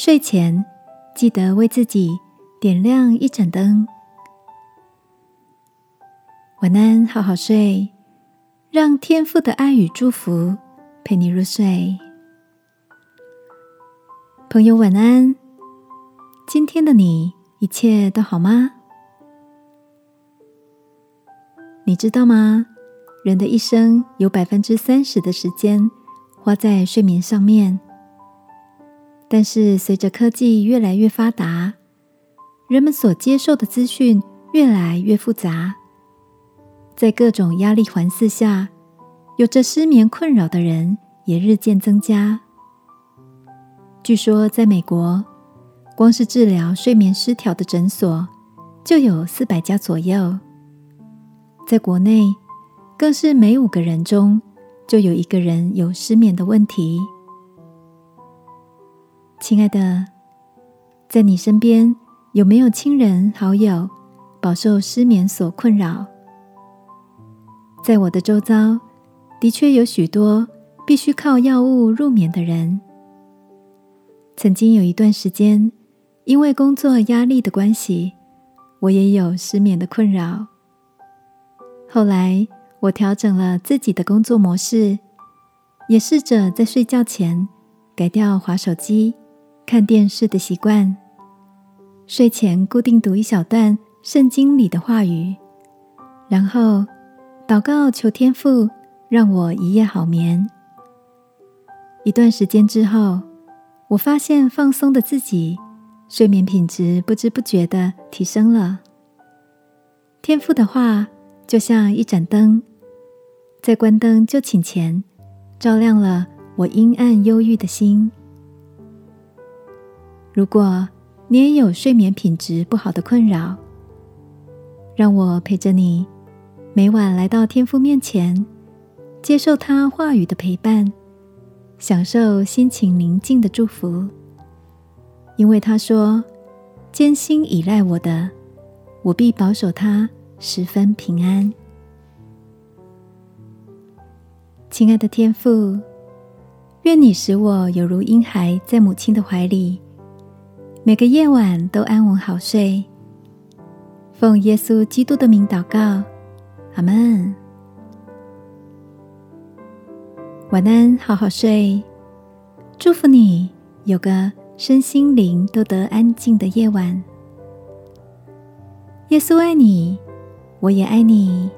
睡前记得为自己点亮一盏灯。晚安，好好睡，让天父的爱与祝福陪你入睡。朋友，晚安。今天的你一切都好吗？你知道吗？人的一生有百分之三十的时间花在睡眠上面。但是随着科技越来越发达，人们所接受的资讯越来越复杂，在各种压力环伺下，有着失眠困扰的人也日渐增加。据说，在美国，光是治疗睡眠失调的诊所就有四百家左右。在国内，更是每五个人中就有一个人有失眠的问题。亲爱的，在你身边有没有亲人好友饱受失眠所困扰？在我的周遭，的确有许多必须靠药物入眠的人。曾经有一段时间，因为工作压力的关系，我也有失眠的困扰。后来，我调整了自己的工作模式，也试着在睡觉前改掉划手机、看电视的习惯，睡前固定读一小段圣经里的话语，然后祷告求天父让我一夜好眠。一段时间之后。我发现放松的自己，睡眠品质不知不觉的提升了。天父的话就像一盏灯，在关灯就寝前，照亮了我阴暗忧郁的心。如果你也有睡眠品质不好的困扰，让我陪着你，每晚来到天父面前，接受他话语的陪伴。享受心情宁静的祝福，因为他说：“艰辛依赖我的，我必保守他十分平安。”亲爱的天父，愿你使我有如婴孩在母亲的怀里，每个夜晚都安稳好睡。奉耶稣基督的名祷告，阿门。晚安，好好睡。祝福你有个身心灵都得安静的夜晚。耶稣爱你，我也爱你。